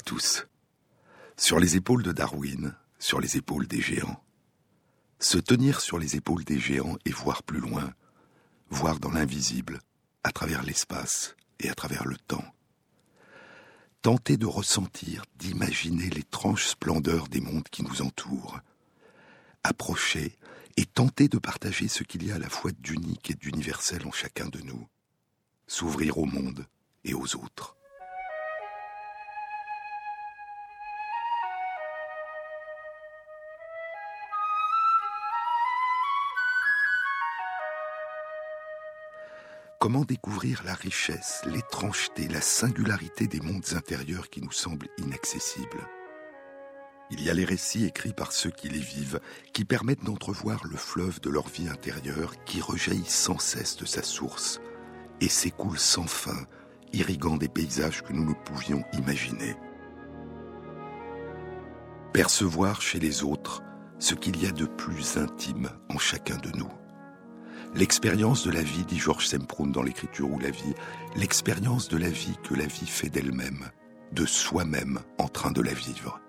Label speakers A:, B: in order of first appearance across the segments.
A: Tous. Sur les épaules de Darwin, sur les épaules des géants. Se tenir sur les épaules des géants et voir plus loin, voir dans l'invisible, à travers l'espace et à travers le temps. Tenter de ressentir, d'imaginer l'étrange splendeur des mondes qui nous entourent. Approcher et tenter de partager ce qu'il y a à la fois d'unique et d'universel en chacun de nous. S'ouvrir au monde et aux autres. Comment découvrir la richesse, l'étrangeté, la singularité des mondes intérieurs qui nous semblent inaccessibles? Il y a les récits écrits par ceux qui les vivent, qui permettent d'entrevoir le fleuve de leur vie intérieure qui rejaillit sans cesse de sa source et s'écoule sans fin, irriguant des paysages que nous ne pouvions imaginer. Percevoir chez les autres ce qu'il y a de plus intime en chacun de nous. L'expérience de la vie, dit Georges Semproun dans l'écriture ou la vie, l'expérience de la vie que la vie fait d'elle-même, de soi-même en train de la vivre.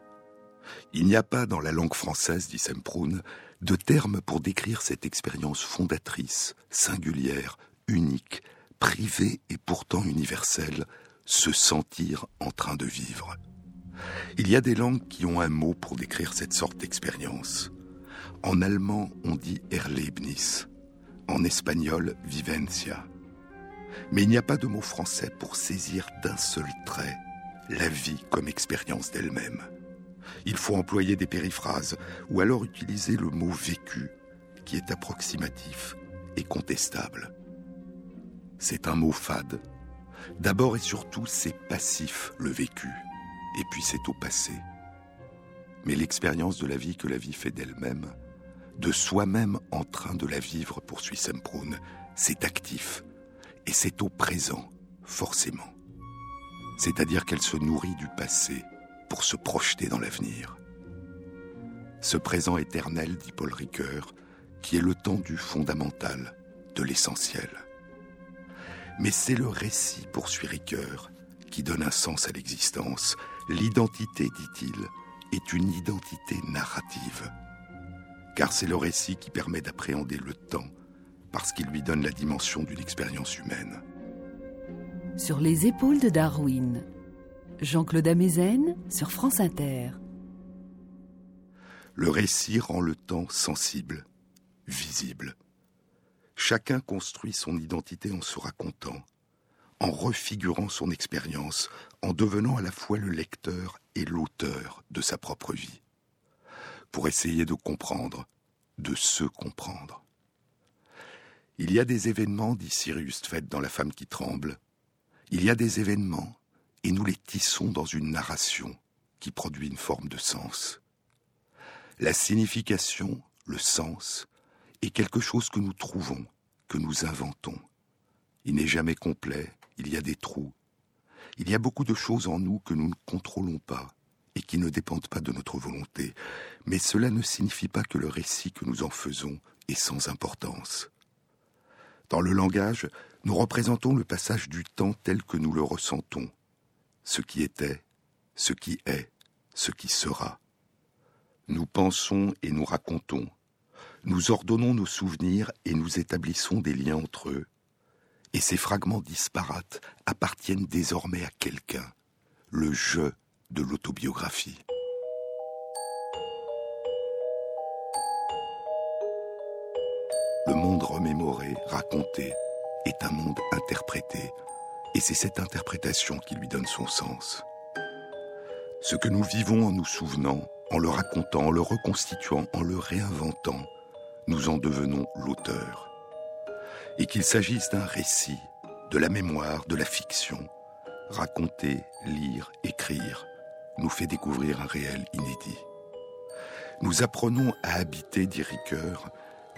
A: Il n'y a pas dans la langue française, dit Semproun, de terme pour décrire cette expérience fondatrice, singulière, unique, privée et pourtant universelle, se sentir en train de vivre. Il y a des langues qui ont un mot pour décrire cette sorte d'expérience. En allemand, on dit Erlebnis en espagnol vivencia. Mais il n'y a pas de mot français pour saisir d'un seul trait la vie comme expérience d'elle-même. Il faut employer des périphrases ou alors utiliser le mot vécu qui est approximatif et contestable. C'est un mot fade. D'abord et surtout, c'est passif le vécu, et puis c'est au passé. Mais l'expérience de la vie que la vie fait d'elle-même, de soi-même en train de la vivre, poursuit Semprun, c'est actif, et c'est au présent, forcément. C'est-à-dire qu'elle se nourrit du passé pour se projeter dans l'avenir. Ce présent éternel, dit Paul Ricoeur, qui est le temps du fondamental, de l'essentiel. Mais c'est le récit, poursuit Ricoeur, qui donne un sens à l'existence. L'identité, dit-il, est une identité narrative car c'est le récit qui permet d'appréhender le temps, parce qu'il lui donne la dimension d'une expérience humaine.
B: Sur les épaules de Darwin, Jean-Claude Amezen sur France Inter.
A: Le récit rend le temps sensible, visible. Chacun construit son identité en se racontant, en refigurant son expérience, en devenant à la fois le lecteur et l'auteur de sa propre vie pour essayer de comprendre, de se comprendre. Il y a des événements, dit Sirius Tfed dans La femme qui tremble. Il y a des événements, et nous les tissons dans une narration qui produit une forme de sens. La signification, le sens, est quelque chose que nous trouvons, que nous inventons. Il n'est jamais complet, il y a des trous. Il y a beaucoup de choses en nous que nous ne contrôlons pas, et qui ne dépendent pas de notre volonté. Mais cela ne signifie pas que le récit que nous en faisons est sans importance. Dans le langage, nous représentons le passage du temps tel que nous le ressentons, ce qui était, ce qui est, ce qui sera. Nous pensons et nous racontons, nous ordonnons nos souvenirs et nous établissons des liens entre eux, et ces fragments disparates appartiennent désormais à quelqu'un, le je de l'autobiographie. Le monde remémoré, raconté, est un monde interprété, et c'est cette interprétation qui lui donne son sens. Ce que nous vivons en nous souvenant, en le racontant, en le reconstituant, en le réinventant, nous en devenons l'auteur. Et qu'il s'agisse d'un récit, de la mémoire, de la fiction, raconter, lire, écrire, nous fait découvrir un réel inédit. Nous apprenons à habiter, dit Ricoeur,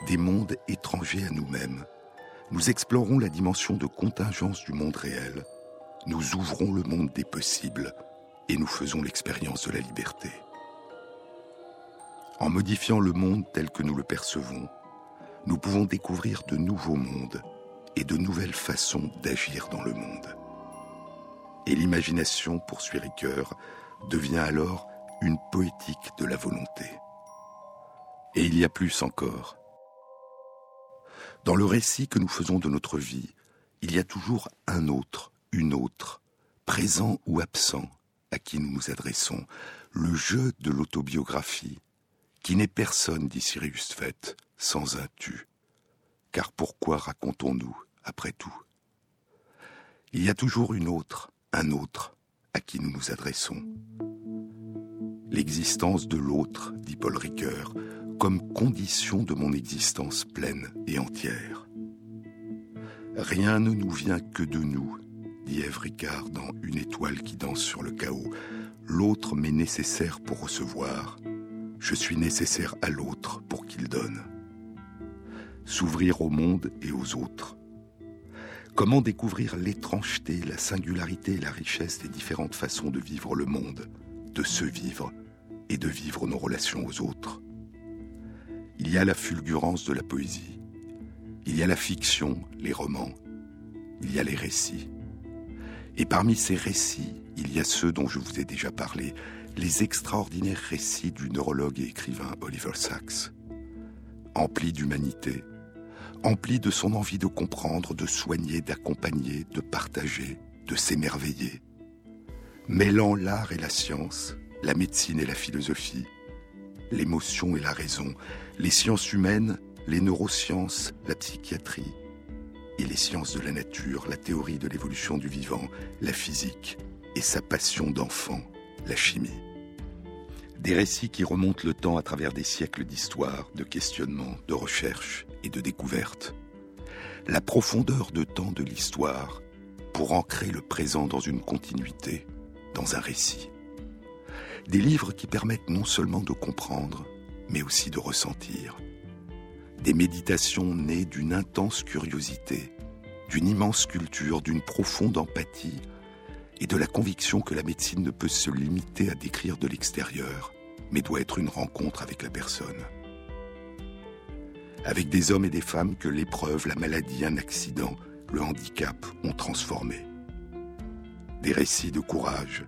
A: des mondes étrangers à nous-mêmes. Nous explorons la dimension de contingence du monde réel. Nous ouvrons le monde des possibles et nous faisons l'expérience de la liberté. En modifiant le monde tel que nous le percevons, nous pouvons découvrir de nouveaux mondes et de nouvelles façons d'agir dans le monde. Et l'imagination, poursuit Ricoeur, devient alors une poétique de la volonté. Et il y a plus encore. Dans le récit que nous faisons de notre vie, il y a toujours un autre, une autre, présent ou absent, à qui nous nous adressons, le jeu de l'autobiographie, qui n'est personne, dit Sirius Fett, sans un tu. Car pourquoi racontons-nous, après tout? Il y a toujours une autre, un autre, à qui nous nous adressons. L'existence de l'autre, dit Paul Ricoeur, comme condition de mon existence pleine et entière. Rien ne nous vient que de nous, dit Ève Ricard dans Une étoile qui danse sur le chaos. L'autre m'est nécessaire pour recevoir. Je suis nécessaire à l'autre pour qu'il donne. S'ouvrir au monde et aux autres. Comment découvrir l'étrangeté, la singularité et la richesse des différentes façons de vivre le monde, de se vivre et de vivre nos relations aux autres? Il y a la fulgurance de la poésie. Il y a la fiction, les romans. Il y a les récits. Et parmi ces récits, il y a ceux dont je vous ai déjà parlé, les extraordinaires récits du neurologue et écrivain Oliver Sacks. Emplis d'humanité, emplis de son envie de comprendre, de soigner, d'accompagner, de partager, de s'émerveiller. Mêlant l'art et la science, la médecine et la philosophie, l'émotion et la raison, les sciences humaines, les neurosciences, la psychiatrie, et les sciences de la nature, la théorie de l'évolution du vivant, la physique, et sa passion d'enfant, la chimie. Des récits qui remontent le temps à travers des siècles d'histoire, de questionnements, de recherches de découvertes. La profondeur de temps de l'histoire pour ancrer le présent dans une continuité, dans un récit. Des livres qui permettent non seulement de comprendre, mais aussi de ressentir. Des méditations nées d'une intense curiosité, d'une immense culture, d'une profonde empathie et de la conviction que la médecine ne peut se limiter à décrire de l'extérieur, mais doit être une rencontre avec la personne. Avec des hommes et des femmes que l'épreuve, la maladie, un accident, le handicap ont transformés. Des récits de courage,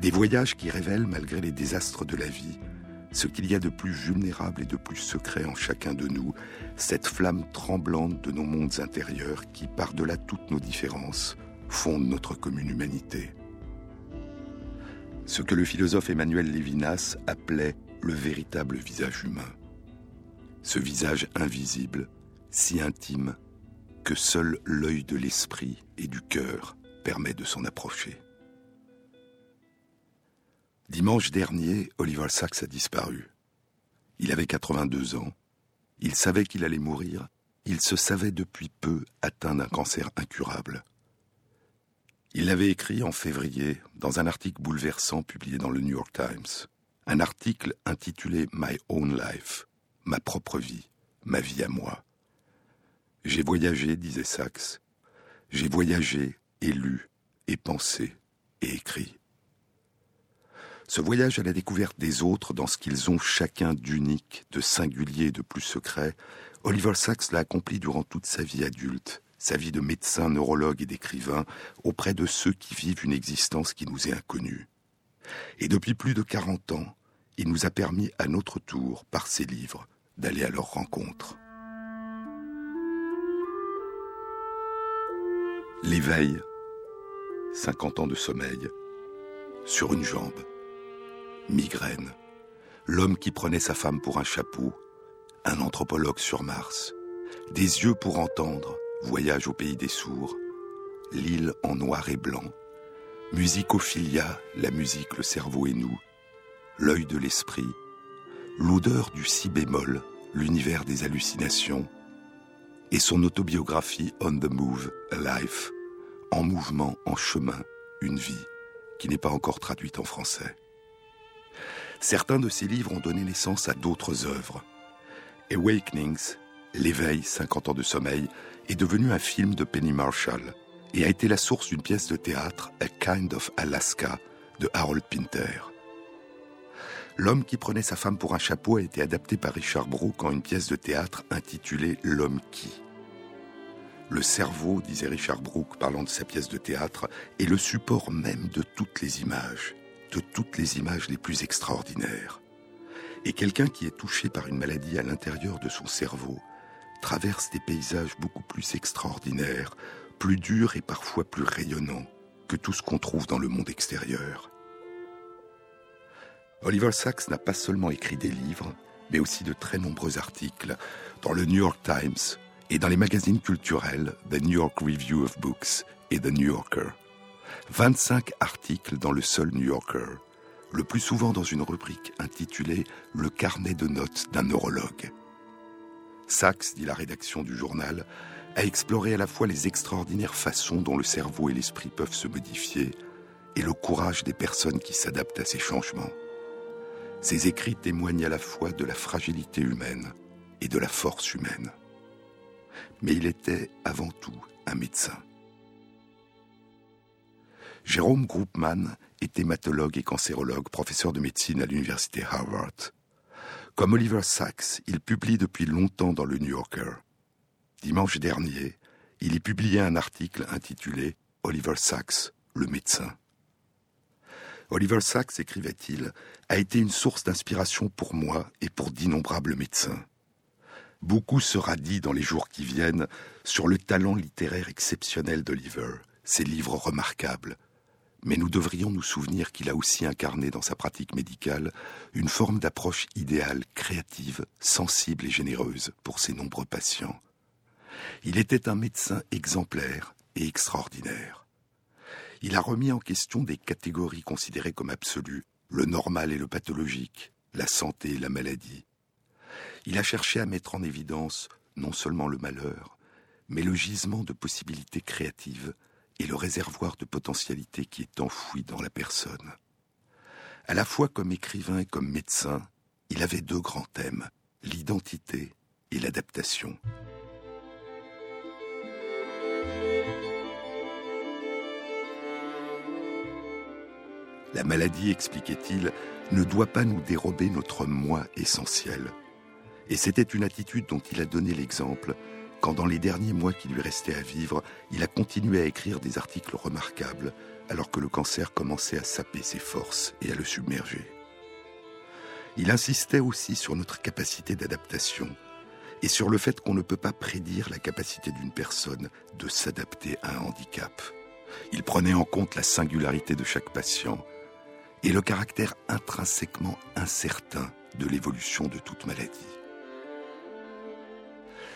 A: des voyages qui révèlent, malgré les désastres de la vie, ce qu'il y a de plus vulnérable et de plus secret en chacun de nous, cette flamme tremblante de nos mondes intérieurs qui, par-delà toutes nos différences, fondent notre commune humanité. Ce que le philosophe Emmanuel Lévinas appelait le véritable visage humain. Ce visage invisible, si intime, que seul l'œil de l'esprit et du cœur permet de s'en approcher. Dimanche dernier, Oliver Sacks a disparu. Il avait 82 ans. Il savait qu'il allait mourir. Il se savait depuis peu atteint d'un cancer incurable. Il l'avait écrit en février dans un article bouleversant publié dans le New York Times. Un article intitulé My Own Life, ma propre vie, ma vie à moi. J'ai voyagé, disait Sachs. J'ai voyagé et lu et pensé et écrit. Ce voyage à la découverte des autres dans ce qu'ils ont chacun d'unique, de singulier de plus secret, Oliver Sacks l'a accompli durant toute sa vie adulte, sa vie de médecin, neurologue et d'écrivain, auprès de ceux qui vivent une existence qui nous est inconnue. Et depuis plus de 40 ans, il nous a permis à notre tour, par ses livres, d'aller à leur rencontre. L'éveil, 50 ans de sommeil, sur une jambe migraine, l'homme qui prenait sa femme pour un chapeau, un anthropologue sur Mars, des yeux pour entendre, voyage au pays des sourds, l'île en noir et blanc, musicophilia, la musique, le cerveau et nous, l'œil de l'esprit, l'odeur du si bémol, l'univers des hallucinations, et son autobiographie On the Move, A Life, en mouvement, en chemin, une vie, qui n'est pas encore traduite en français. Certains de ces livres ont donné naissance à d'autres œuvres. Awakenings, L'éveil, 50 ans de sommeil, est devenu un film de Penny Marshall et a été la source d'une pièce de théâtre, A Kind of Alaska, de Harold Pinter. L'homme qui prenait sa femme pour un chapeau a été adapté par Richard Brooke en une pièce de théâtre intitulée L'homme qui. Le cerveau, disait Richard Brooke parlant de sa pièce de théâtre, est le support même de toutes les images, de toutes les images les plus extraordinaires. Et quelqu'un qui est touché par une maladie à l'intérieur de son cerveau traverse des paysages beaucoup plus extraordinaires, plus durs et parfois plus rayonnants que tout ce qu'on trouve dans le monde extérieur. Oliver Sacks n'a pas seulement écrit des livres, mais aussi de très nombreux articles dans le New York Times et dans les magazines culturels The New York Review of Books et The New Yorker. 25 articles dans le seul New Yorker, le plus souvent dans une rubrique intitulée Le carnet de notes d'un neurologue. Sachs, dit la rédaction du journal, a exploré à la fois les extraordinaires façons dont le cerveau et l'esprit peuvent se modifier et le courage des personnes qui s'adaptent à ces changements. Ses écrits témoignent à la fois de la fragilité humaine et de la force humaine. Mais il était avant tout un médecin. Jérôme Groupman est hématologue et cancérologue, professeur de médecine à l'université Harvard. Comme Oliver Sacks, il publie depuis longtemps dans le New Yorker. Dimanche dernier, il y publiait un article intitulé Oliver Sacks, le médecin. Oliver Sacks, écrivait-il, a été une source d'inspiration pour moi et pour d'innombrables médecins. Beaucoup sera dit dans les jours qui viennent sur le talent littéraire exceptionnel d'Oliver, ses livres remarquables. Mais nous devrions nous souvenir qu'il a aussi incarné dans sa pratique médicale une forme d'approche idéale, créative, sensible et généreuse pour ses nombreux patients. Il était un médecin exemplaire et extraordinaire. Il a remis en question des catégories considérées comme absolues, le normal et le pathologique, la santé et la maladie. Il a cherché à mettre en évidence non seulement le malheur, mais le gisement de possibilités créatives et le réservoir de potentialité qui est enfoui dans la personne. À la fois comme écrivain et comme médecin, il avait deux grands thèmes, l'identité et l'adaptation. La maladie, expliquait-il, ne doit pas nous dérober notre moi essentiel. Et c'était une attitude dont il a donné l'exemple quand dans les derniers mois qui lui restaient à vivre, il a continué à écrire des articles remarquables alors que le cancer commençait à saper ses forces et à le submerger. Il insistait aussi sur notre capacité d'adaptation et sur le fait qu'on ne peut pas prédire la capacité d'une personne de s'adapter à un handicap. Il prenait en compte la singularité de chaque patient et le caractère intrinsèquement incertain de l'évolution de toute maladie.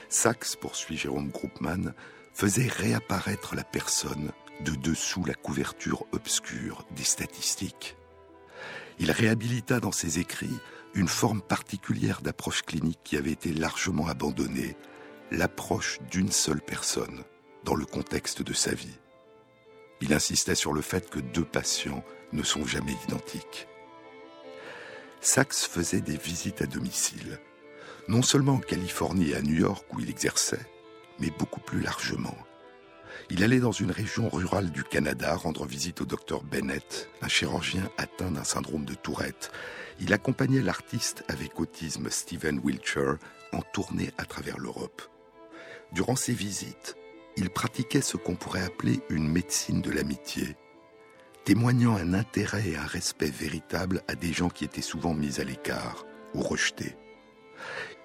A: Sachs, poursuit Jérôme Groupman, faisait réapparaître la personne de dessous la couverture obscure des statistiques. Il réhabilita dans ses écrits une forme particulière d'approche clinique qui avait été largement abandonnée, l'approche d'une seule personne dans le contexte de sa vie. Il insistait sur le fait que deux patients ne sont jamais identiques. Sachs faisait des visites à domicile, non seulement en Californie et à New York où il exerçait, mais beaucoup plus largement. Il allait dans une région rurale du Canada rendre visite au docteur Bennett, un chirurgien atteint d'un syndrome de Tourette. Il accompagnait l'artiste avec autisme Stephen Wiltshire en tournée à travers l'Europe. Durant ces visites, il pratiquait ce qu'on pourrait appeler une médecine de l'amitié, témoignant un intérêt et un respect véritable à des gens qui étaient souvent mis à l'écart ou rejetés.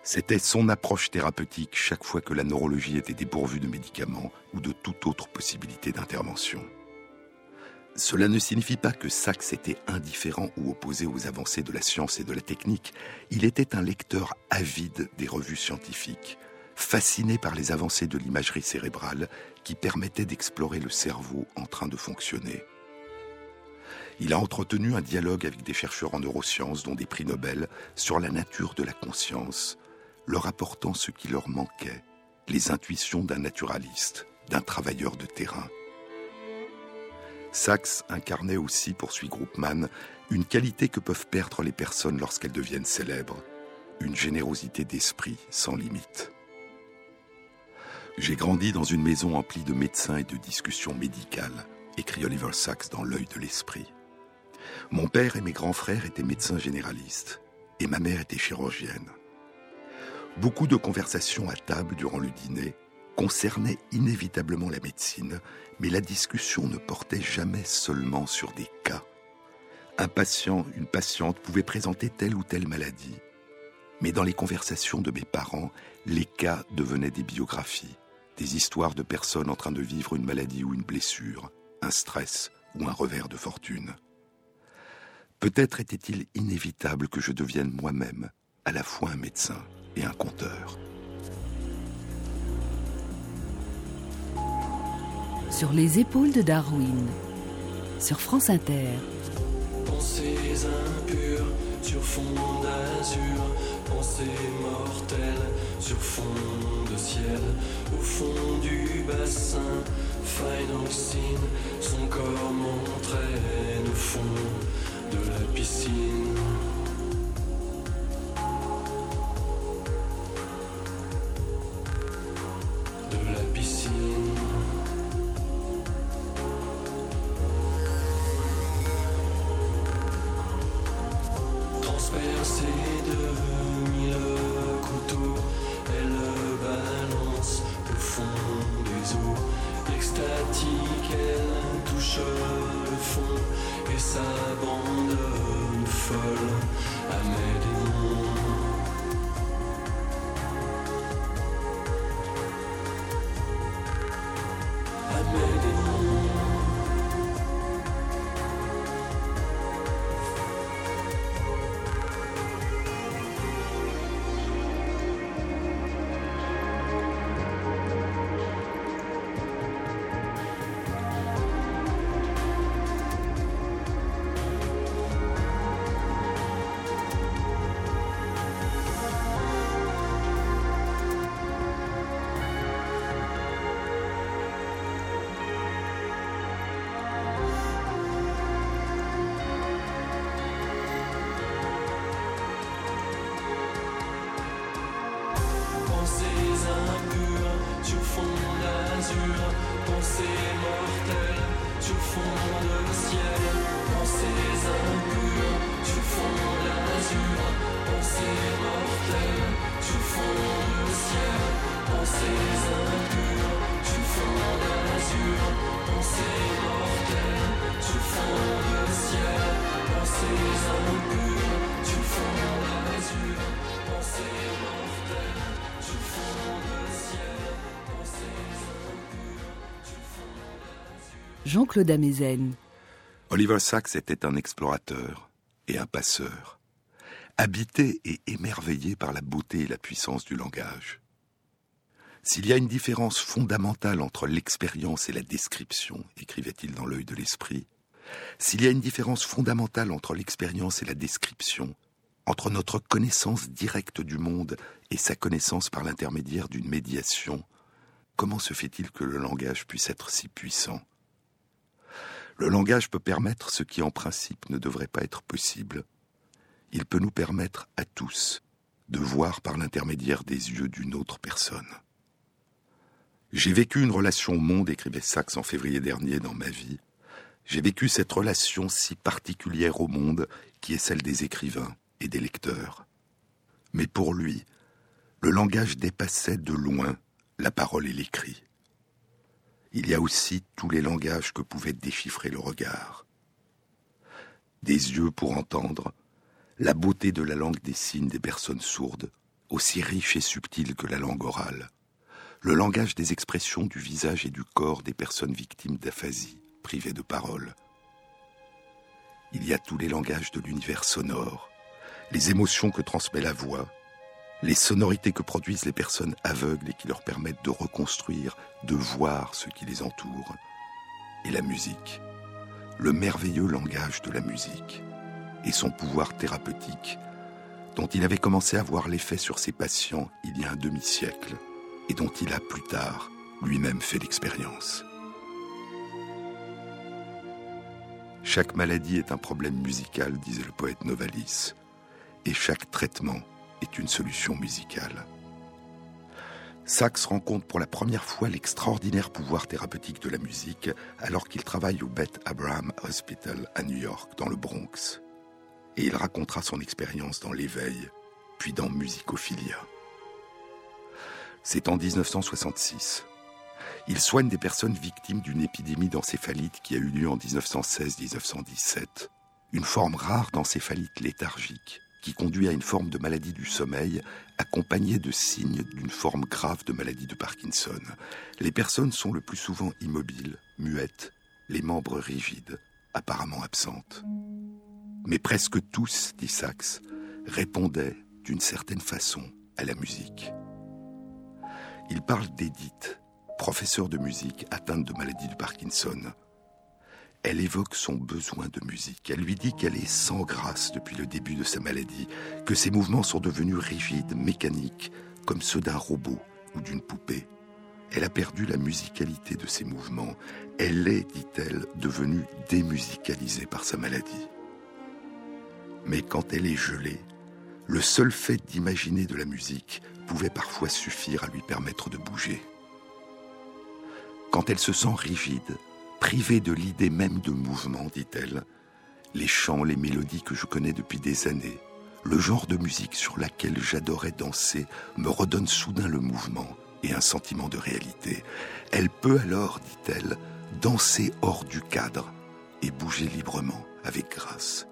A: C'était son approche thérapeutique chaque fois que la neurologie était dépourvue de médicaments ou de toute autre possibilité d'intervention. Cela ne signifie pas que Sachs était indifférent ou opposé aux avancées de la science et de la technique. Il était un lecteur avide des revues scientifiques, fasciné par les avancées de l'imagerie cérébrale qui permettaient d'explorer le cerveau en train de fonctionner. Il a entretenu un dialogue avec des chercheurs en neurosciences, dont des prix Nobel, sur la nature de la conscience, leur apportant ce qui leur manquait, les intuitions d'un naturaliste, d'un travailleur de terrain. Sachs incarnait aussi, poursuit Groupman, une qualité que peuvent perdre les personnes lorsqu'elles deviennent célèbres, une générosité d'esprit sans limite. J'ai grandi dans une maison emplie de médecins et de discussions médicales, écrit Oliver Sacks dans L'œil de l'esprit. Mon père et mes grands frères étaient médecins généralistes, et ma mère était chirurgienne. Beaucoup de conversations à table durant le dîner concernait inévitablement la médecine, mais la discussion ne portait jamais seulement sur des cas. Un patient, une patiente pouvait présenter telle ou telle maladie, mais dans les conversations de mes parents, les cas devenaient des biographies, des histoires de personnes en train de vivre une maladie ou une blessure, un stress ou un revers de fortune. Peut-être était-il inévitable que je devienne moi-même à la fois un médecin et un conteur.
B: Sur les épaules de Darwin, sur France Inter.
C: Pensées impures sur fond d'azur, pensées mortelles sur fond de ciel, au fond du bassin, final scene, son corps m'entraîne au fond de la piscine.
B: Jean-Claude Amezen.
A: Oliver Sacks était un explorateur et un passeur, habité et émerveillé par la beauté et la puissance du langage. S'il y a une différence fondamentale entre l'expérience et la description, écrivait-il dans l'œil de l'esprit, s'il y a une différence fondamentale entre l'expérience et la description, entre notre connaissance directe du monde et sa connaissance par l'intermédiaire d'une médiation, comment se fait-il que le langage puisse être si puissant? Le langage peut permettre ce qui en principe ne devrait pas être possible. Il peut nous permettre à tous de voir par l'intermédiaire des yeux d'une autre personne. J'ai vécu une relation au monde, écrivait Sachs en février dernier dans ma vie. J'ai vécu cette relation si particulière au monde qui est celle des écrivains et des lecteurs. Mais pour lui, le langage dépassait de loin la parole et l'écrit. Il y a aussi tous les langages que pouvait déchiffrer le regard. Des yeux pour entendre, la beauté de la langue des signes des personnes sourdes, aussi riche et subtile que la langue orale, le langage des expressions du visage et du corps des personnes victimes d'aphasie, privées de parole. Il y a tous les langages de l'univers sonore, les émotions que transmet la voix, les sonorités que produisent les personnes aveugles et qui leur permettent de reconstruire, de voir ce qui les entoure, et la musique, le merveilleux langage de la musique, et son pouvoir thérapeutique, dont il avait commencé à voir l'effet sur ses patients il y a un demi-siècle, et dont il a plus tard lui-même fait l'expérience. Chaque maladie est un problème musical, disait le poète Novalis, et chaque traitement est une solution musicale. Sachs rencontre pour la première fois l'extraordinaire pouvoir thérapeutique de la musique alors qu'il travaille au Beth Abraham Hospital à New York, dans le Bronx. Et il racontera son expérience dans l'éveil, puis dans Musicophilia. C'est en 1966, Il soigne des personnes victimes d'une épidémie d'encéphalite qui a eu lieu en 1916-1917, une forme rare d'encéphalite léthargique qui conduit à une forme de maladie du sommeil accompagnée de signes d'une forme grave de maladie de Parkinson. Les personnes sont le plus souvent immobiles, muettes, les membres rigides, apparemment absentes. Mais presque tous, dit Sachs, répondaient d'une certaine façon à la musique. Il parle d'Edith, professeure de musique atteinte de maladie de Parkinson. Elle évoque son besoin de musique. Elle lui dit qu'elle est sans grâce depuis le début de sa maladie, que ses mouvements sont devenus rigides, mécaniques, comme ceux d'un robot ou d'une poupée. Elle a perdu la musicalité de ses mouvements. Elle est, dit-elle, devenue démusicalisée par sa maladie. Mais quand elle est gelée, le seul fait d'imaginer de la musique pouvait parfois suffire à lui permettre de bouger. Quand elle se sent rigide, privée de l'idée même de mouvement, dit-elle, les chants, les mélodies que je connais depuis des années, le genre de musique sur laquelle j'adorais danser me redonne soudain le mouvement et un sentiment de réalité. Elle peut alors, dit-elle, danser hors du cadre et bouger librement, avec grâce.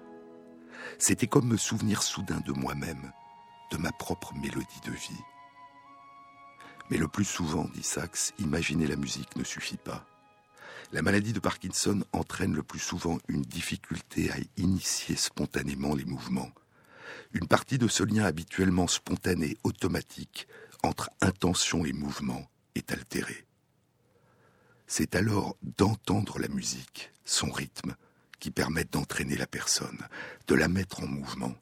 A: C'était comme me souvenir soudain de moi-même, de ma propre mélodie de vie. Mais le plus souvent, dit Sachs, imaginer la musique ne suffit pas. La maladie de Parkinson entraîne le plus souvent une difficulté à initier spontanément les mouvements. Une partie de ce lien habituellement spontané, automatique, entre intention et mouvement est altérée. C'est alors d'entendre la musique, son rythme, qui permettent d'entraîner la personne, de la mettre en mouvement.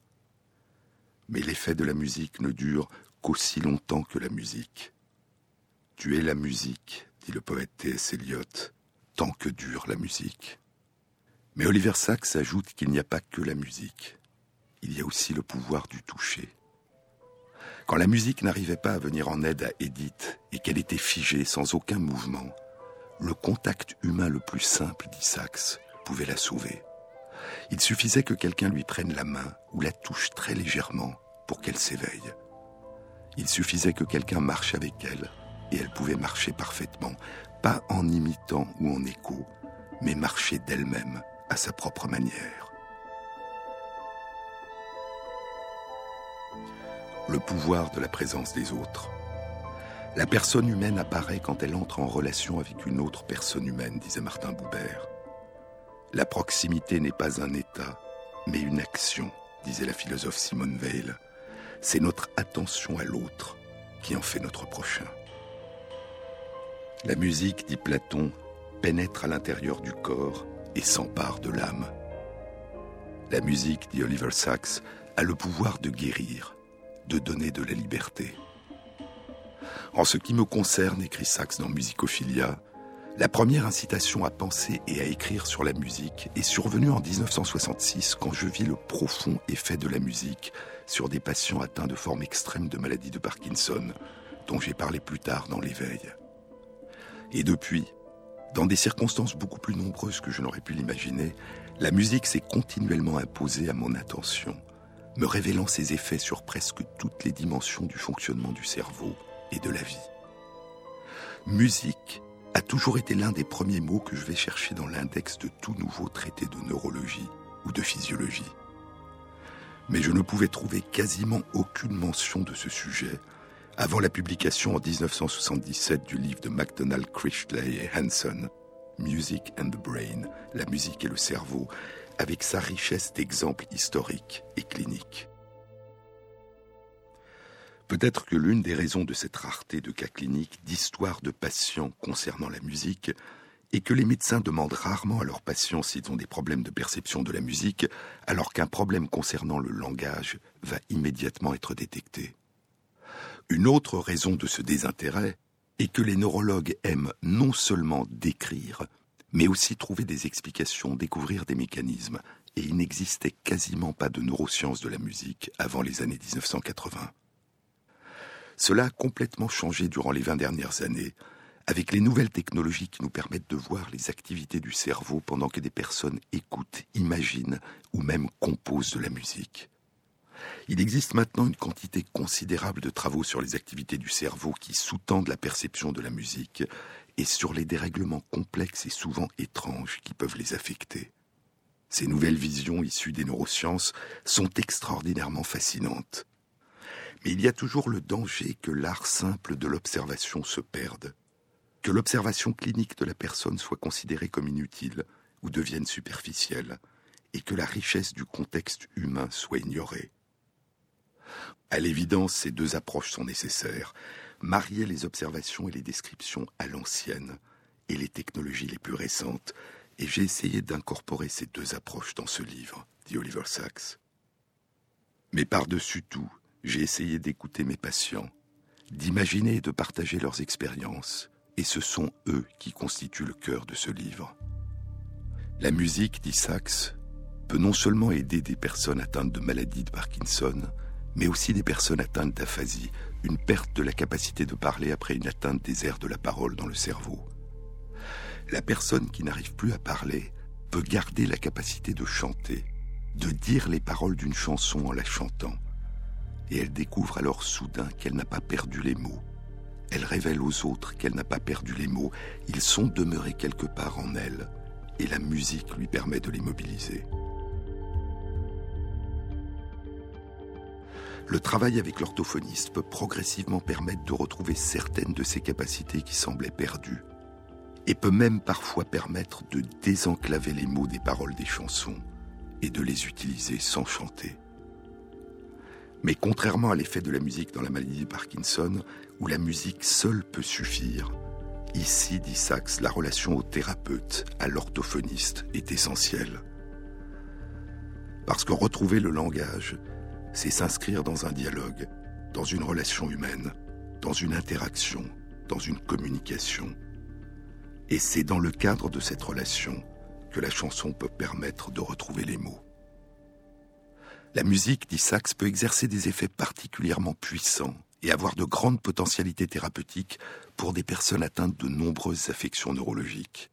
A: Mais l'effet de la musique ne dure qu'aussi longtemps que la musique. Tu es la musique, dit le poète T.S. Eliot, tant que dure la musique. Mais Oliver Sacks ajoute qu'il n'y a pas que la musique. Il y a aussi le pouvoir du toucher. Quand la musique n'arrivait pas à venir en aide à Edith et qu'elle était figée sans aucun mouvement, le contact humain le plus simple, dit Sachs, pouvait la sauver. Il suffisait que quelqu'un lui prenne la main ou la touche très légèrement pour qu'elle s'éveille. Il suffisait que quelqu'un marche avec elle et elle pouvait marcher parfaitement, pas en imitant ou en écho, mais marcher d'elle-même à sa propre manière. Le pouvoir de la présence des autres. La personne humaine apparaît quand elle entre en relation avec une autre personne humaine, disait Martin Boubert. La proximité n'est pas un état, mais une action, disait la philosophe Simone Weil. C'est notre attention à l'autre qui en fait notre prochain. La musique, dit Platon, pénètre à l'intérieur du corps et s'empare de l'âme. La musique, dit Oliver Sacks, a le pouvoir de guérir, de donner de la liberté. En ce qui me concerne, écrit Sachs dans Musicophilia, la première incitation à penser et à écrire sur la musique est survenue en 1966 quand je vis le profond effet de la musique sur des patients atteints de formes extrêmes de maladie de Parkinson, dont j'ai parlé plus tard dans l'éveil. Et depuis, dans des circonstances beaucoup plus nombreuses que je n'aurais pu l'imaginer, la musique s'est continuellement imposée à mon attention, me révélant ses effets sur presque toutes les dimensions du fonctionnement du cerveau et de la vie. Musique a toujours été l'un des premiers mots que je vais chercher dans l'index de tout nouveau traité de neurologie ou de physiologie. Mais je ne pouvais trouver quasiment aucune mention de ce sujet avant la publication en 1977 du livre de MacDonald Critchley et Hanson, Music and the Brain, la musique et le cerveau, avec sa richesse d'exemples historiques et cliniques. Peut-être que l'une des raisons de cette rareté de cas cliniques, d'histoires de patients concernant la musique, est que les médecins demandent rarement à leurs patients s'ils ont des problèmes de perception de la musique, alors qu'un problème concernant le langage va immédiatement être détecté. Une autre raison de ce désintérêt est que les neurologues aiment non seulement décrire, mais aussi trouver des explications, découvrir des mécanismes, et il n'existait quasiment pas de neurosciences de la musique avant les années 1980. Cela a complètement changé durant les 20 dernières années, avec les nouvelles technologies qui nous permettent de voir les activités du cerveau pendant que des personnes écoutent, imaginent ou même composent de la musique. Il existe maintenant une quantité considérable de travaux sur les activités du cerveau qui sous-tendent la perception de la musique et sur les dérèglements complexes et souvent étranges qui peuvent les affecter. Ces nouvelles visions issues des neurosciences sont extraordinairement fascinantes. Mais il y a toujours le danger que l'art simple de l'observation se perde, que l'observation clinique de la personne soit considérée comme inutile ou devienne superficielle, et que la richesse du contexte humain soit ignorée. À l'évidence, ces deux approches sont nécessaires. Marier les observations et les descriptions à l'ancienne et les technologies les plus récentes, et j'ai essayé d'incorporer ces deux approches dans ce livre, dit Oliver Sacks. Mais par-dessus tout, j'ai essayé d'écouter mes patients, d'imaginer et de partager leurs expériences, et ce sont eux qui constituent le cœur de ce livre. La musique, dit Sachs, peut non seulement aider des personnes atteintes de maladie de Parkinson, mais aussi des personnes atteintes d'aphasie, une perte de la capacité de parler après une atteinte des aires de la parole dans le cerveau. La personne qui n'arrive plus à parler peut garder la capacité de chanter, de dire les paroles d'une chanson en la chantant. Et elle découvre alors soudain qu'elle n'a pas perdu les mots. Elle révèle aux autres qu'elle n'a pas perdu les mots. Ils sont demeurés quelque part en elle, et la musique lui permet de les mobiliser. Le travail avec l'orthophoniste peut progressivement permettre de retrouver certaines de ces capacités qui semblaient perdues, et peut même parfois permettre de désenclaver les mots des paroles des chansons et de les utiliser sans chanter. Mais contrairement à l'effet de la musique dans la maladie de Parkinson, où la musique seule peut suffire, ici, dit Sachs, la relation au thérapeute, à l'orthophoniste, est essentielle. Parce que retrouver le langage, c'est s'inscrire dans un dialogue, dans une relation humaine, dans une interaction, dans une communication. Et c'est dans le cadre de cette relation que la chanson peut permettre de retrouver les mots. La musique, dit Sachs, peut exercer des effets particulièrement puissants et avoir de grandes potentialités thérapeutiques pour des personnes atteintes de nombreuses affections neurologiques.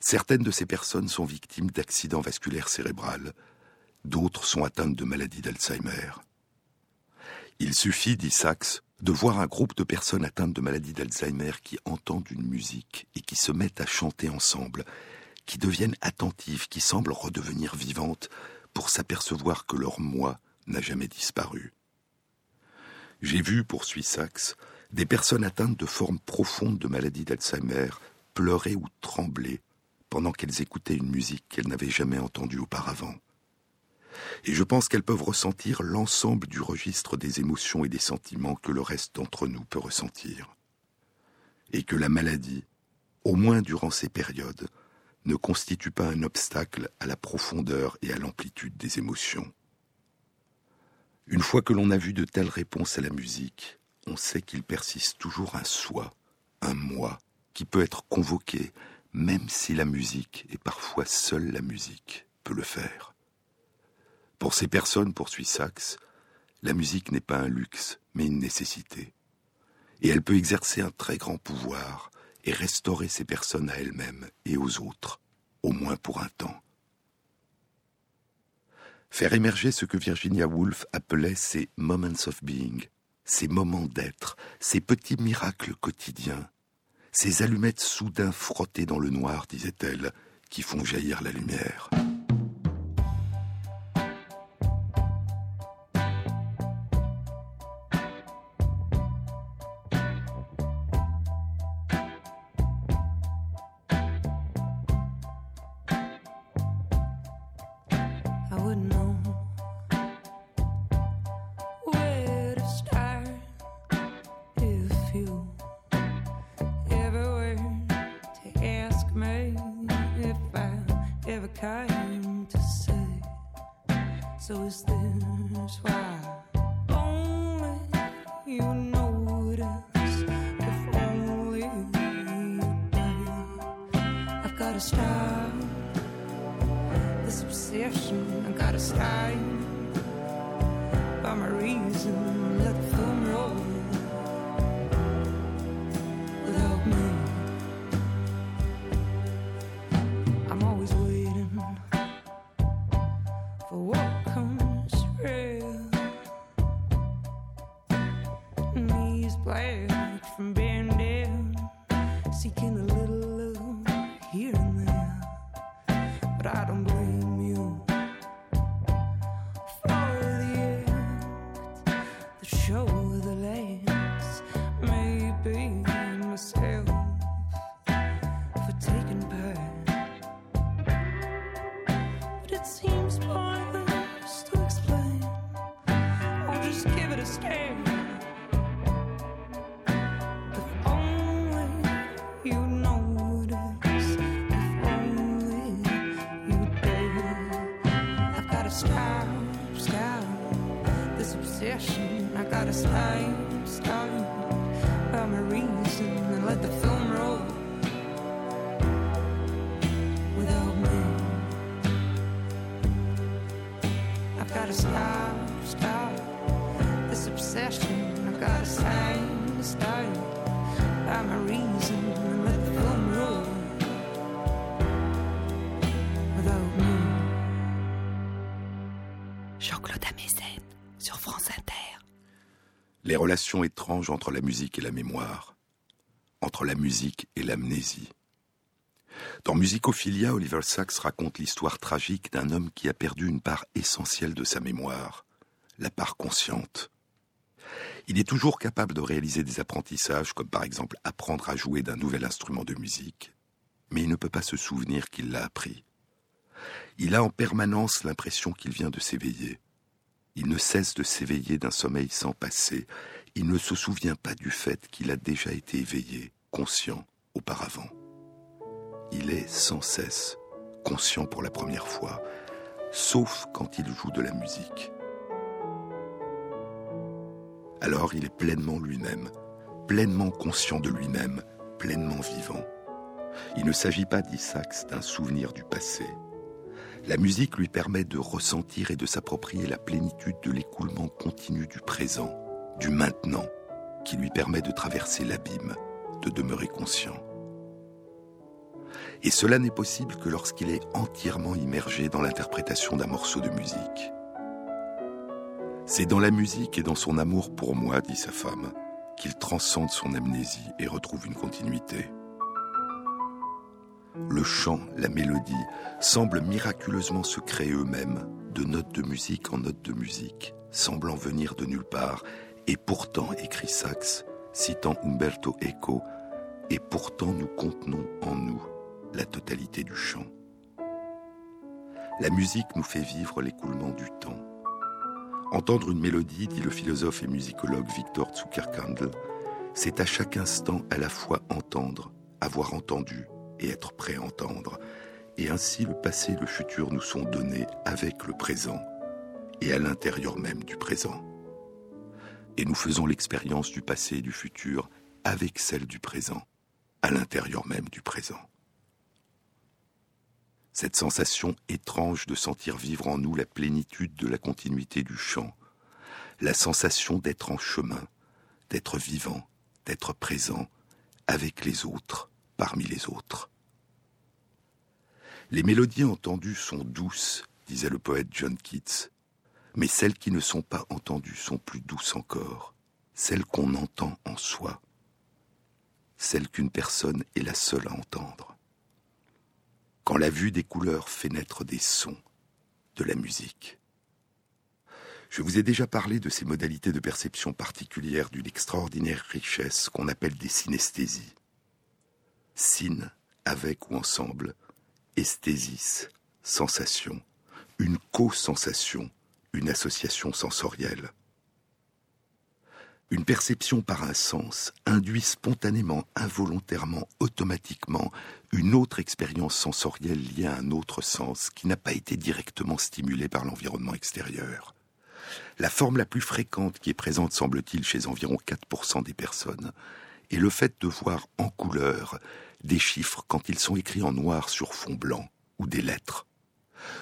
A: Certaines de ces personnes sont victimes d'accidents vasculaires cérébrales, d'autres sont atteintes de maladies d'Alzheimer. Il suffit, dit Sachs, de voir un groupe de personnes atteintes de maladies d'Alzheimer qui entendent une musique et qui se mettent à chanter ensemble, qui deviennent attentives, qui semblent redevenir vivantes pour s'apercevoir que leur moi n'a jamais disparu. J'ai vu, poursuit Sachs, des personnes atteintes de formes profondes de maladie d'Alzheimer pleurer ou trembler pendant qu'elles écoutaient une musique qu'elles n'avaient jamais entendue auparavant et je pense qu'elles peuvent ressentir l'ensemble du registre des émotions et des sentiments que le reste d'entre nous peut ressentir. Et que la maladie, au moins durant ces périodes, ne constitue pas un obstacle à la profondeur et à l'amplitude des émotions. Une fois que l'on a vu de telles réponses à la musique, on sait qu'il persiste toujours un soi, un moi, qui peut être convoqué, même si la musique, et parfois seule la musique, peut le faire. Pour ces personnes, poursuit Sachs, la musique n'est pas un luxe, mais une nécessité. Et elle peut exercer un très grand pouvoir et restaurer ces personnes à elles-mêmes et aux autres, au moins pour un temps. Faire émerger ce que Virginia Woolf appelait ces moments of being, ces moments d'être, ces petits miracles quotidiens, ces allumettes soudain frottées dans le noir, disait-elle, qui font jaillir la lumière. Les relations étranges entre la musique et la mémoire, entre la musique et l'amnésie. Dans Musicophilia, Oliver Sacks raconte l'histoire tragique d'un homme qui a perdu une part essentielle de sa mémoire, la part consciente. Il est toujours capable de réaliser des apprentissages, comme par exemple apprendre à jouer d'un nouvel instrument de musique, mais il ne peut pas se souvenir qu'il l'a appris. Il a en permanence l'impression qu'il vient de s'éveiller. Il ne cesse de s'éveiller d'un sommeil sans passé. Il ne se souvient pas du fait qu'il a déjà été éveillé, conscient, auparavant. Il est sans cesse conscient pour la première fois, sauf quand il joue de la musique. Alors il est pleinement lui-même, pleinement conscient de lui-même, pleinement vivant. Il ne s'agit pas, dit d'un souvenir du passé. La musique lui permet de ressentir et de s'approprier la plénitude de l'écoulement continu du présent, du maintenant, qui lui permet de traverser l'abîme, de demeurer conscient. Et cela n'est possible que lorsqu'il est entièrement immergé dans l'interprétation d'un morceau de musique. C'est dans la musique et dans son amour pour moi, dit sa femme, qu'il transcende son amnésie et retrouve une continuité. Le chant, la mélodie semblent miraculeusement se créer eux-mêmes, de notes de musique en notes de musique, semblant venir de nulle part, et pourtant, écrit Sachs, citant Umberto Eco, et pourtant nous contenons en nous la totalité du chant. La musique nous fait vivre l'écoulement du temps. Entendre une mélodie, dit le philosophe et musicologue Victor Zuckerkandl, c'est à chaque instant à la fois entendre, avoir entendu être prêt à entendre. Et ainsi le passé et le futur nous sont donnés avec le présent et à l'intérieur même du présent. Et nous faisons l'expérience du passé et du futur avec celle du présent, à l'intérieur même du présent. Cette sensation étrange de sentir vivre en nous la plénitude de la continuité du chant, la sensation d'être en chemin, d'être vivant, d'être présent avec les autres, parmi les autres. Les mélodies entendues sont douces, disait le poète John Keats, mais celles qui ne sont pas entendues sont plus douces encore, celles qu'on entend en soi, celles qu'une personne est la seule à entendre. Quand la vue des couleurs fait naître des sons, de la musique. Je vous ai déjà parlé de ces modalités de perception particulières d'une extraordinaire richesse qu'on appelle des synesthésies. Syn, avec ou ensemble, esthésis, sensation, une co-sensation, une association sensorielle. Une perception par un sens induit spontanément, involontairement, automatiquement une autre expérience sensorielle liée à un autre sens qui n'a pas été directement stimulé par l'environnement extérieur. La forme la plus fréquente qui est présente, semble-t-il, chez environ 4% des personnes, est le fait de voir en couleur des chiffres quand ils sont écrits en noir sur fond blanc, ou des lettres,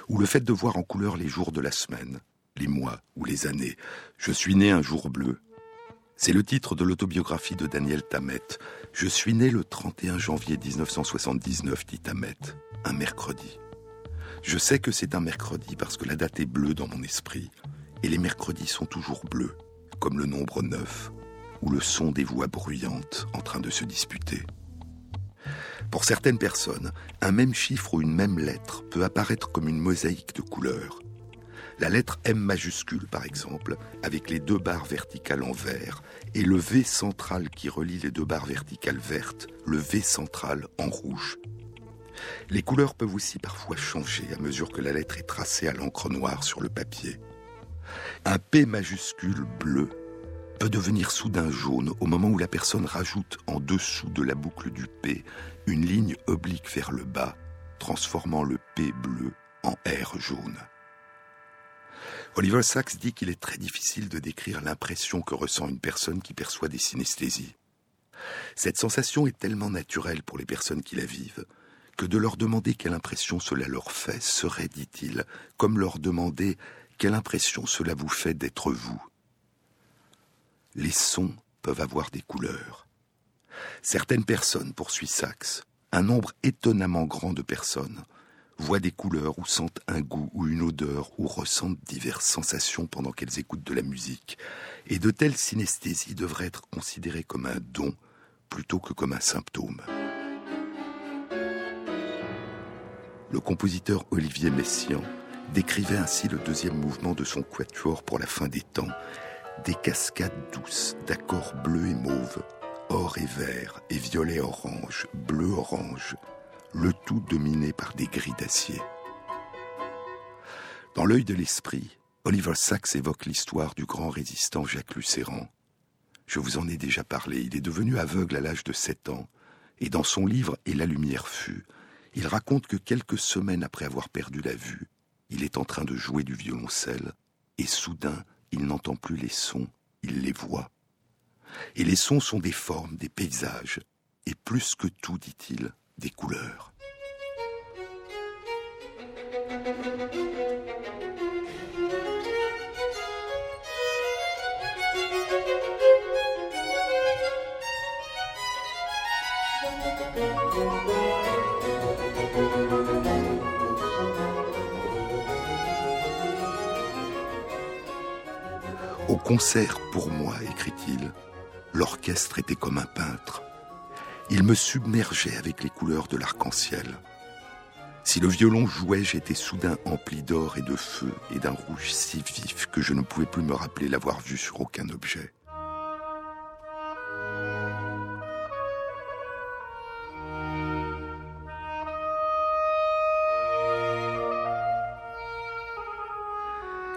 A: ou le fait de voir en couleur les jours de la semaine, les mois ou les années. Je suis né un jour bleu. C'est le titre de l'autobiographie de Daniel Tammet. Je suis né le 31 janvier 1979, dit Tammet, un mercredi. Je sais que c'est un mercredi parce que la date est bleue dans mon esprit, et les mercredis sont toujours bleus, comme le nombre 9, ou le son des voix bruyantes en train de se disputer. Pour certaines personnes, un même chiffre ou une même lettre peut apparaître comme une mosaïque de couleurs. La lettre M majuscule, par exemple, avec les deux barres verticales en vert, et le V central qui relie les deux barres verticales vertes, le V central en rouge. Les couleurs peuvent aussi parfois changer à mesure que la lettre est tracée à l'encre noire sur le papier. Un P majuscule bleu peut devenir soudain jaune au moment où la personne rajoute en dessous de la boucle du P une ligne oblique vers le bas, transformant le P bleu en R jaune. Oliver Sacks dit qu'il est très difficile de décrire l'impression que ressent une personne qui perçoit des synesthésies. Cette sensation est tellement naturelle pour les personnes qui la vivent que de leur demander quelle impression cela leur fait serait, dit-il, comme leur demander quelle impression cela vous fait d'être vous. Les sons peuvent avoir des couleurs. Certaines personnes, poursuit Sachs, un nombre étonnamment grand de personnes, voient des couleurs ou sentent un goût ou une odeur ou ressentent diverses sensations pendant qu'elles écoutent de la musique, et de telles synesthésies devraient être considérées comme un don plutôt que comme un symptôme. Le compositeur Olivier Messiaen décrivait ainsi le deuxième mouvement de son quatuor pour la fin des temps, des cascades douces d'accords bleus et mauves, or et vert et violet orange, bleu orange, le tout dominé par des grilles d'acier. Dans l'œil de l'esprit, Oliver Sacks évoque l'histoire du grand résistant Jacques Lucéran. Je vous en ai déjà parlé, il est devenu aveugle à l'âge de 7 ans, et dans son livre Et la lumière fut, il raconte que quelques semaines après avoir perdu la vue, il est en train de jouer du violoncelle, et soudain, il n'entend plus les sons, il les voit. Et les sons sont des formes, des paysages, et plus que tout, dit-il, des couleurs. Au concert, pour moi, écrit-il, l'orchestre était comme un peintre. Il me submergeait avec les couleurs de l'arc-en-ciel. Si le violon jouait, j'étais soudain empli d'or et de feu et d'un rouge si vif que je ne pouvais plus me rappeler l'avoir vu sur aucun objet.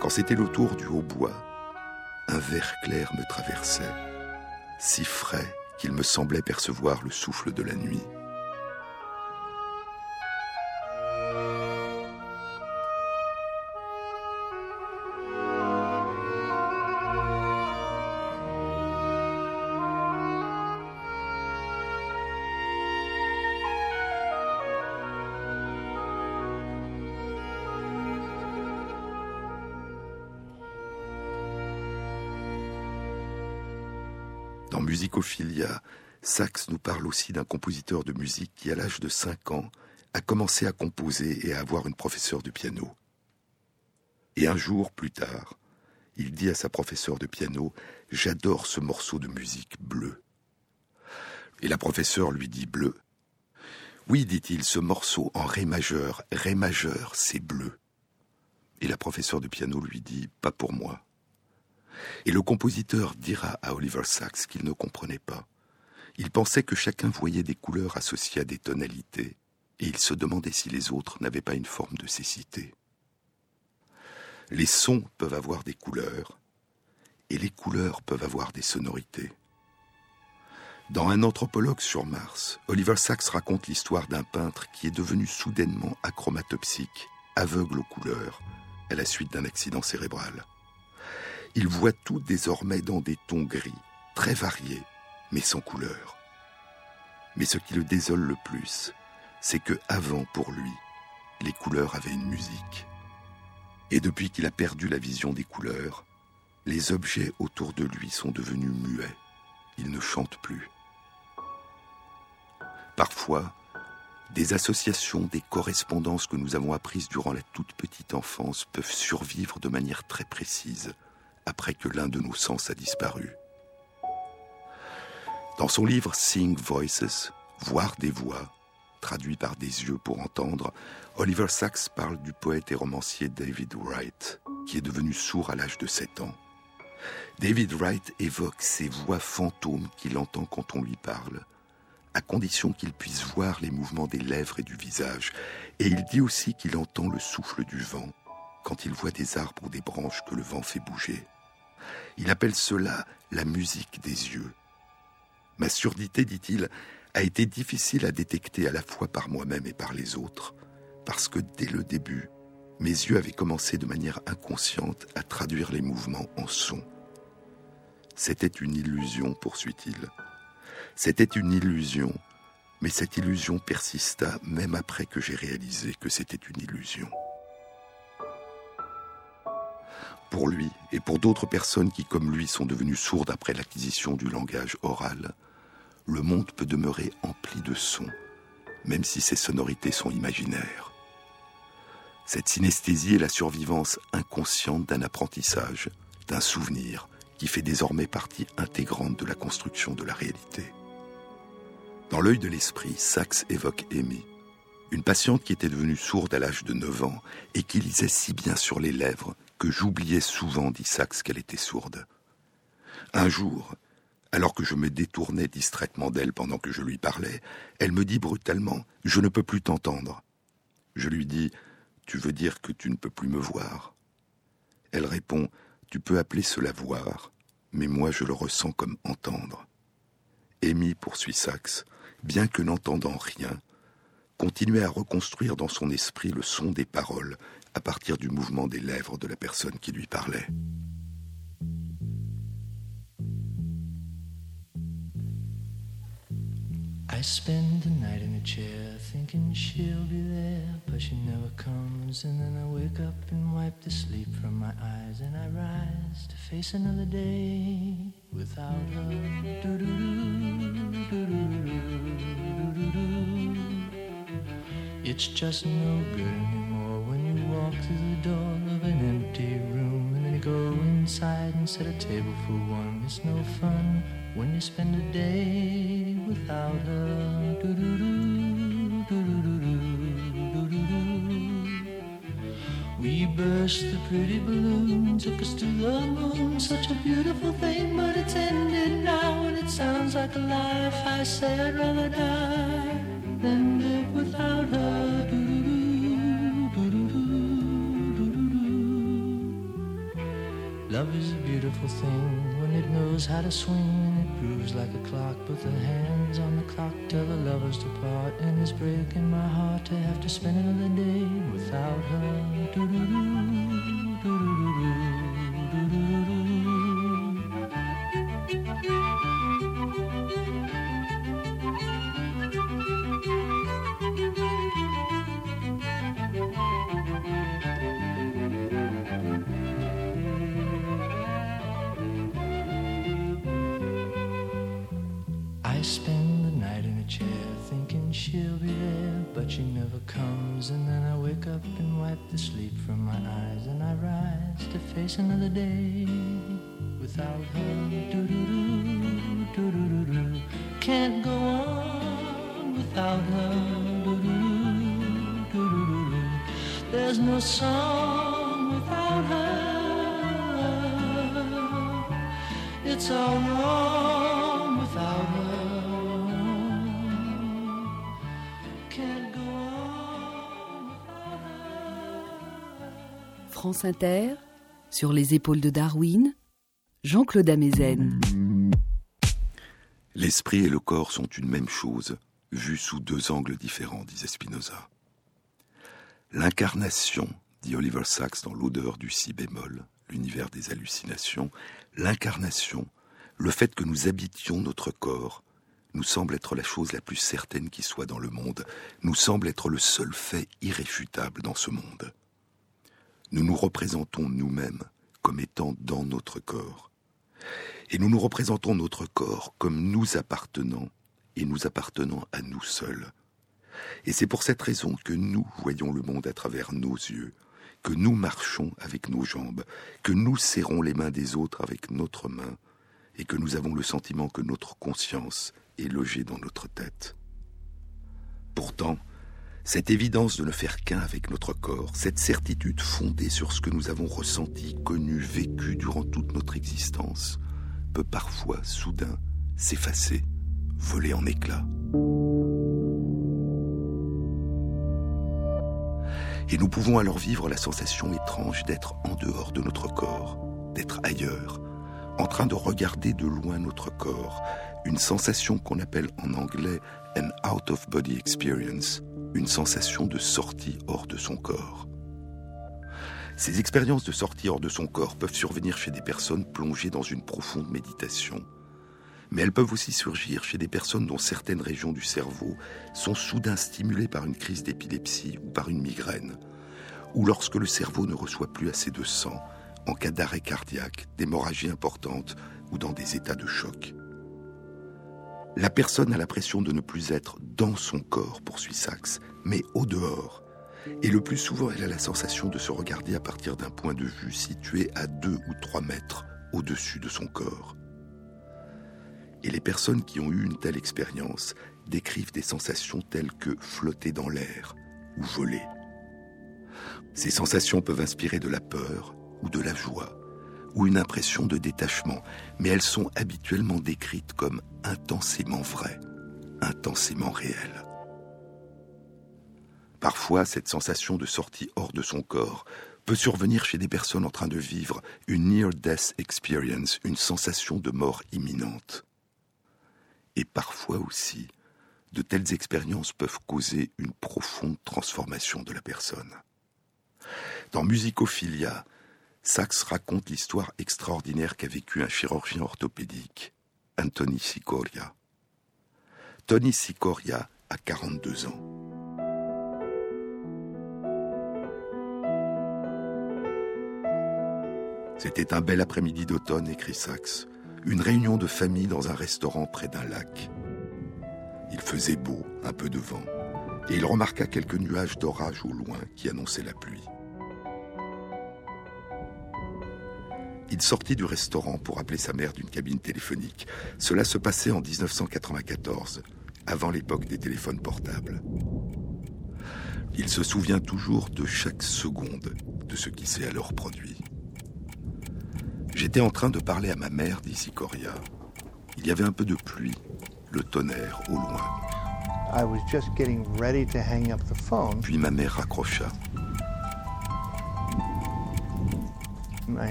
A: Quand c'était le tour du hautbois, un vert clair me traversait, si frais qu'il me semblait percevoir le souffle de la nuit. Dans Musicophilia, Sachs nous parle aussi d'un compositeur de musique qui, à l'âge de 5 ans, a commencé à composer et à avoir une professeure de piano. Et un jour plus tard, il dit à sa professeure de piano J'adore ce morceau de musique bleu. Et la professeure lui dit Bleu. Oui, dit-il, ce morceau en Ré majeur, Ré majeur, c'est bleu. Et la professeure de piano lui dit Pas pour moi. Et le compositeur dira à Oliver Sacks qu'il ne comprenait pas. Il pensait que chacun voyait des couleurs associées à des tonalités, et il se demandait si les autres n'avaient pas une forme de cécité. Les sons peuvent avoir des couleurs, et les couleurs peuvent avoir des sonorités. Dans Un anthropologue sur Mars, Oliver Sacks raconte l'histoire d'un peintre qui est devenu soudainement achromatopsique, aveugle aux couleurs, à la suite d'un accident cérébral. Il voit tout désormais dans des tons gris, très variés, mais sans couleur. Mais ce qui le désole le plus, c'est que avant, pour lui, les couleurs avaient une musique. Et depuis qu'il a perdu la vision des couleurs, les objets autour de lui sont devenus muets. Ils ne chantent plus. Parfois, des associations, des correspondances que nous avons apprises durant la toute petite enfance peuvent survivre de manière très précise après que l'un de nos sens a disparu. Dans son livre Sing Voices, Voir des voix, traduit par des yeux pour entendre, Oliver Sacks parle du poète et romancier David Wright, qui est devenu sourd à l'âge de 7 ans. David Wright évoque ces voix fantômes qu'il entend quand on lui parle, à condition qu'il puisse voir les mouvements des lèvres et du visage, et il dit aussi qu'il entend le souffle du vent quand il voit des arbres ou des branches que le vent fait bouger. Il appelle cela la musique des yeux. Ma surdité, dit-il, a été difficile à détecter à la fois par moi-même et par les autres, parce que dès le début, mes yeux avaient commencé de manière inconsciente à traduire les mouvements en sons. C'était une illusion, poursuit-il. C'était une illusion, mais cette illusion persista même après que j'ai réalisé que c'était une illusion. Pour lui et pour d'autres personnes qui, comme lui, sont devenues sourdes après l'acquisition du langage oral, le monde peut demeurer empli de sons, même si ces sonorités sont imaginaires. Cette synesthésie est la survivance inconsciente d'un apprentissage, d'un souvenir, qui fait désormais partie intégrante de la construction de la réalité. Dans l'œil de l'esprit, Sachs évoque Amy, une patiente qui était devenue sourde à l'âge de 9 ans et qui lisait si bien sur les lèvres que j'oubliais souvent, dit Sachs, qu'elle était sourde. Un jour, alors que je me détournais distraitement d'elle pendant que je lui parlais, elle me dit brutalement Je ne peux plus t'entendre. Je lui dis Tu veux dire que tu ne peux plus me voir? Elle répond Tu peux appeler cela voir, mais moi je le ressens comme entendre. Amy, poursuit Saxe, bien que n'entendant rien, continuait à reconstruire dans son esprit le son des paroles à partir du mouvement des lèvres de la personne qui lui parlait.
D: I spend the night in a chair thinking she'll be there, but she never comes. And then I wake up and wipe the sleep from my eyes, and I rise to face another day without her. It's just no good anymore walk through the door of an empty room and then you go inside and set a table for one. It's no fun when you spend a day without her. Do-do-do, do-do-do-do, do-do-do. We burst the pretty balloon, took us to the moon. Such a beautiful thing, but it's ended now, and it sounds like a life. I say I'd rather die than live without her. Love is a beautiful thing when it knows how to swing and it grooves like a clock. But the hands on the clock tell the lovers to part, and it's breaking my heart to have to spend another day without her. Do-do-do, do-do-do-do. I spend the night in a chair thinking she'll be there, but she never comes. And then I wake up and wipe the sleep from my eyes, and I rise to face another day without her. Do-do-do, do-do-do-do. Can't go on without her. Do-do-do, do-do-do-do. There's no song without her. It's all
B: Inter, sur les épaules de Darwin, Jean-Claude Amezen.
A: L'esprit et le corps sont une même chose, vus sous deux angles différents, disait Spinoza. L'incarnation, dit Oliver Sacks dans L'odeur du si bémol, l'univers des hallucinations, l'incarnation, le fait que nous habitions notre corps, nous semble être la chose la plus certaine qui soit dans le monde, nous semble être le seul fait irréfutable dans ce monde. Nous nous représentons nous-mêmes comme étant dans notre corps. Et nous nous représentons notre corps comme nous appartenant et nous appartenant à nous seuls. Et c'est pour cette raison que nous voyons le monde à travers nos yeux, que nous marchons avec nos jambes, que nous serrons les mains des autres avec notre main, et que nous avons le sentiment que notre conscience est logée dans notre tête. Pourtant, cette évidence de ne faire qu'un avec notre corps, cette certitude fondée sur ce que nous avons ressenti, connu, vécu durant toute notre existence, peut parfois, soudain, s'effacer, voler en éclats. Et nous pouvons alors vivre la sensation étrange d'être en dehors de notre corps, d'être ailleurs, en train de regarder de loin notre corps, une sensation qu'on appelle en anglais an out-of-body experience, une sensation de sortie hors de son corps. Ces expériences de sortie hors de son corps peuvent survenir chez des personnes plongées dans une profonde méditation. Mais elles peuvent aussi surgir chez des personnes dont certaines régions du cerveau sont soudain stimulées par une crise d'épilepsie ou par une migraine, ou lorsque le cerveau ne reçoit plus assez de sang, en cas d'arrêt cardiaque, d'hémorragie importante ou dans des états de choc. La personne a l'impression de ne plus être dans son corps, poursuit Sachs, mais au dehors. Et le plus souvent, elle a la sensation de se regarder à partir d'un point de vue situé à deux ou trois mètres au-dessus de son corps. Et les personnes qui ont eu une telle expérience décrivent des sensations telles que flotter dans l'air ou voler. Ces sensations peuvent inspirer de la peur ou de la joie ou une impression de détachement, mais elles sont habituellement décrites comme intensément vraies, intensément réelles. Parfois, cette sensation de sortie hors de son corps peut survenir chez des personnes en train de vivre une near-death experience, une sensation de mort imminente. Et parfois aussi, de telles expériences peuvent causer une profonde transformation de la personne. Dans Musicophilia, Sachs raconte l'histoire extraordinaire qu'a vécue un chirurgien orthopédique, Anthony Sicoria. Tony Sicoria a 42 ans. C'était un bel après-midi d'automne, écrit Sachs, une réunion de famille dans un restaurant près d'un lac. Il faisait beau, un peu de vent, et il remarqua quelques nuages d'orage au loin qui annonçaient la pluie. Il sortit du restaurant pour appeler sa mère d'une cabine téléphonique. Cela se passait en 1994, avant l'époque des téléphones portables. Il se souvient toujours de chaque seconde de ce qui s'est alors produit. J'étais en train de parler à ma mère, dit Sicoria. Il y avait un peu de pluie, le tonnerre au loin. Puis ma mère raccrocha.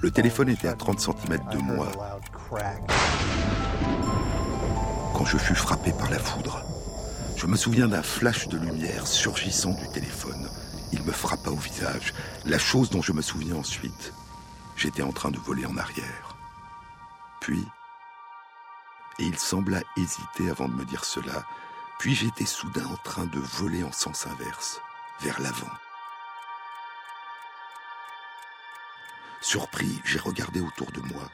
A: Le téléphone était à 30 cm de moi quand je fus frappé par la foudre. Je me souviens d'un flash de lumière surgissant du téléphone. Il me frappa au visage. La chose dont je me souviens ensuite, j'étais en train de voler en arrière. Puis, et il sembla hésiter avant de me dire cela, puis j'étais soudain en train de voler en sens inverse, vers l'avant. Surpris, j'ai regardé autour de moi.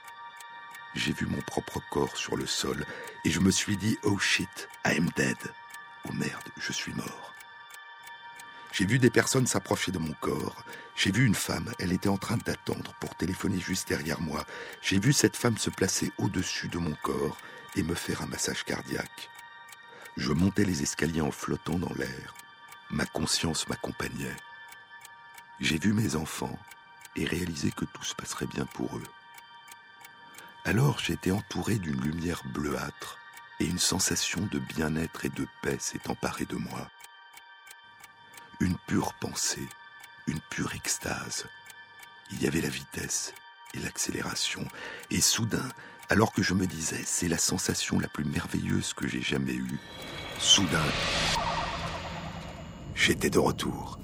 A: J'ai vu mon propre corps sur le sol et je me suis dit Oh shit, I'm dead. Oh merde, je suis mort. J'ai vu des personnes s'approcher de mon corps. J'ai vu une femme, elle était en train d'attendre pour téléphoner juste derrière moi. J'ai vu cette femme se placer au-dessus de mon corps et me faire un massage cardiaque. Je montais les escaliers en flottant dans l'air. Ma conscience m'accompagnait. J'ai vu mes enfants, et réaliser que tout se passerait bien pour eux. Alors j'étais entouré d'une lumière bleuâtre et une sensation de bien-être et de paix s'est emparée de moi. Une pure pensée, une pure extase. Il y avait la vitesse et l'accélération, et soudain, alors que je me disais c'est la sensation la plus merveilleuse que j'ai jamais eue, soudain, j'étais de retour.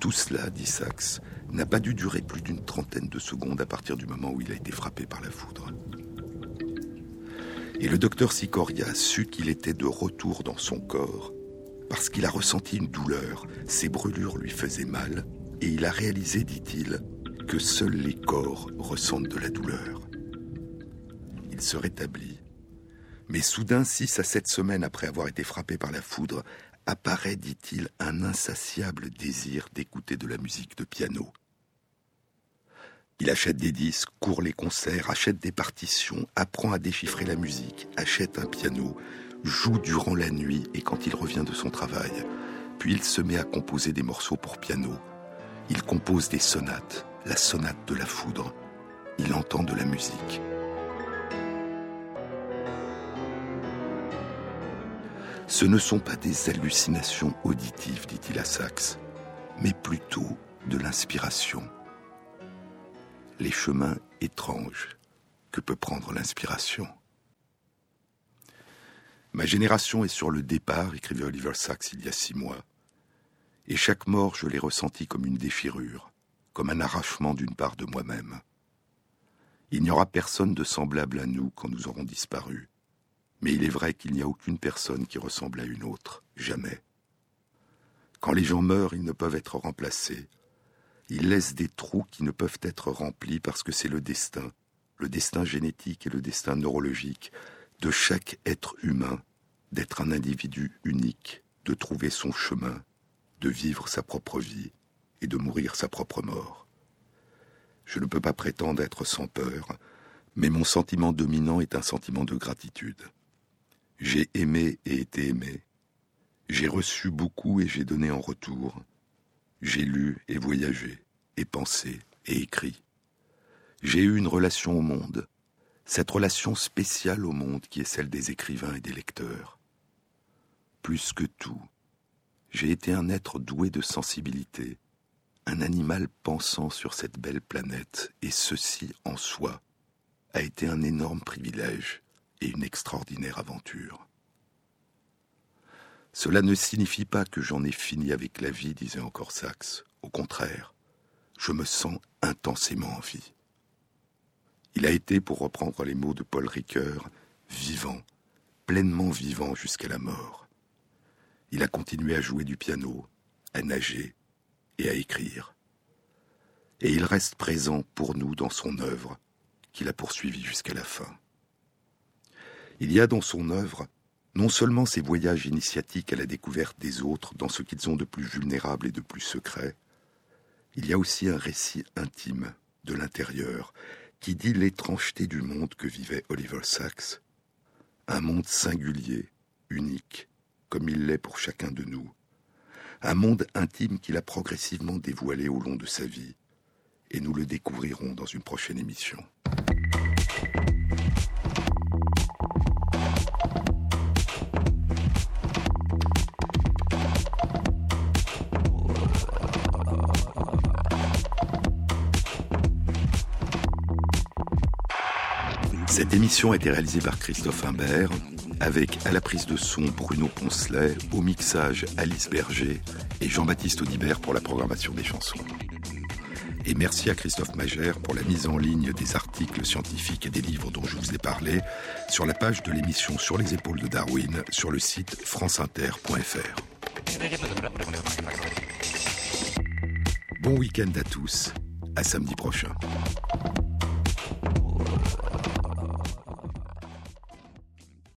A: Tout cela, dit Sachs, n'a pas dû durer plus d'une trentaine de secondes à partir du moment où il a été frappé par la foudre. Et le docteur Sicoria sut qu'il était de retour dans son corps parce qu'il a ressenti une douleur, ses brûlures lui faisaient mal, et il a réalisé, dit-il, que seuls les corps ressentent de la douleur. Il se rétablit. Mais soudain, six à sept semaines après avoir été frappé par la foudre, apparaît, dit-il, un insatiable désir d'écouter de la musique de piano. Il achète des disques, court les concerts, achète des partitions, apprend à déchiffrer la musique, achète un piano, joue durant la nuit et quand il revient de son travail. Puis il se met à composer des morceaux pour piano. Il compose des sonates, la sonate de la foudre. Il entend de la musique. Ce ne sont pas des hallucinations auditives, dit-il à Saxe, mais plutôt de l'inspiration les chemins étranges que peut prendre l'inspiration. Ma génération est sur le départ, écrivait Oliver Sacks il y a six mois. Et chaque mort, je l'ai ressenti comme une déchirure, comme un arrachement d'une part de moi-même. Il n'y aura personne de semblable à nous quand nous aurons disparu. Mais il est vrai qu'il n'y a aucune personne qui ressemble à une autre, jamais. Quand les gens meurent, ils ne peuvent être remplacés. Ils laissent des trous qui ne peuvent être remplis parce que c'est le destin, le destin génétique et le destin neurologique de chaque être humain d'être un individu unique, de trouver son chemin, de vivre sa propre vie et de mourir sa propre mort. Je ne peux pas prétendre être sans peur, mais mon sentiment dominant est un sentiment de gratitude. J'ai aimé et été aimé. J'ai reçu beaucoup et j'ai donné en retour. J'ai lu et voyagé, et pensé et écrit. J'ai eu une relation au monde, cette relation spéciale au monde qui est celle des écrivains et des lecteurs. Plus que tout, j'ai été un être doué de sensibilité, un animal pensant sur cette belle planète, et ceci en soi a été un énorme privilège et une extraordinaire aventure. Cela ne signifie pas que j'en ai fini avec la vie, disait encore Saxe. Au contraire, je me sens intensément en vie. Il a été, pour reprendre les mots de Paul Ricoeur, vivant, pleinement vivant jusqu'à la mort. Il a continué à jouer du piano, à nager et à écrire. Et il reste présent pour nous dans son œuvre, qu'il a poursuivie jusqu'à la fin. Il y a dans son œuvre non seulement ses voyages initiatiques à la découverte des autres dans ce qu'ils ont de plus vulnérable et de plus secret, il y a aussi un récit intime de l'intérieur qui dit l'étrangeté du monde que vivait Oliver Sacks, un monde singulier, unique, comme il l'est pour chacun de nous, un monde intime qu'il a progressivement dévoilé au long de sa vie, et nous le découvrirons dans une prochaine émission. Cette émission a été réalisée par Christophe Imbert, avec à la prise de son Bruno Poncelet, au mixage Alice Berger et Jean-Baptiste Audibert pour la programmation des chansons. Et merci à Christophe Magère pour la mise en ligne des articles scientifiques et des livres dont je vous ai parlé sur la page de l'émission Sur les épaules de Darwin sur le site franceinter.fr. Bon week-end à tous, à samedi prochain.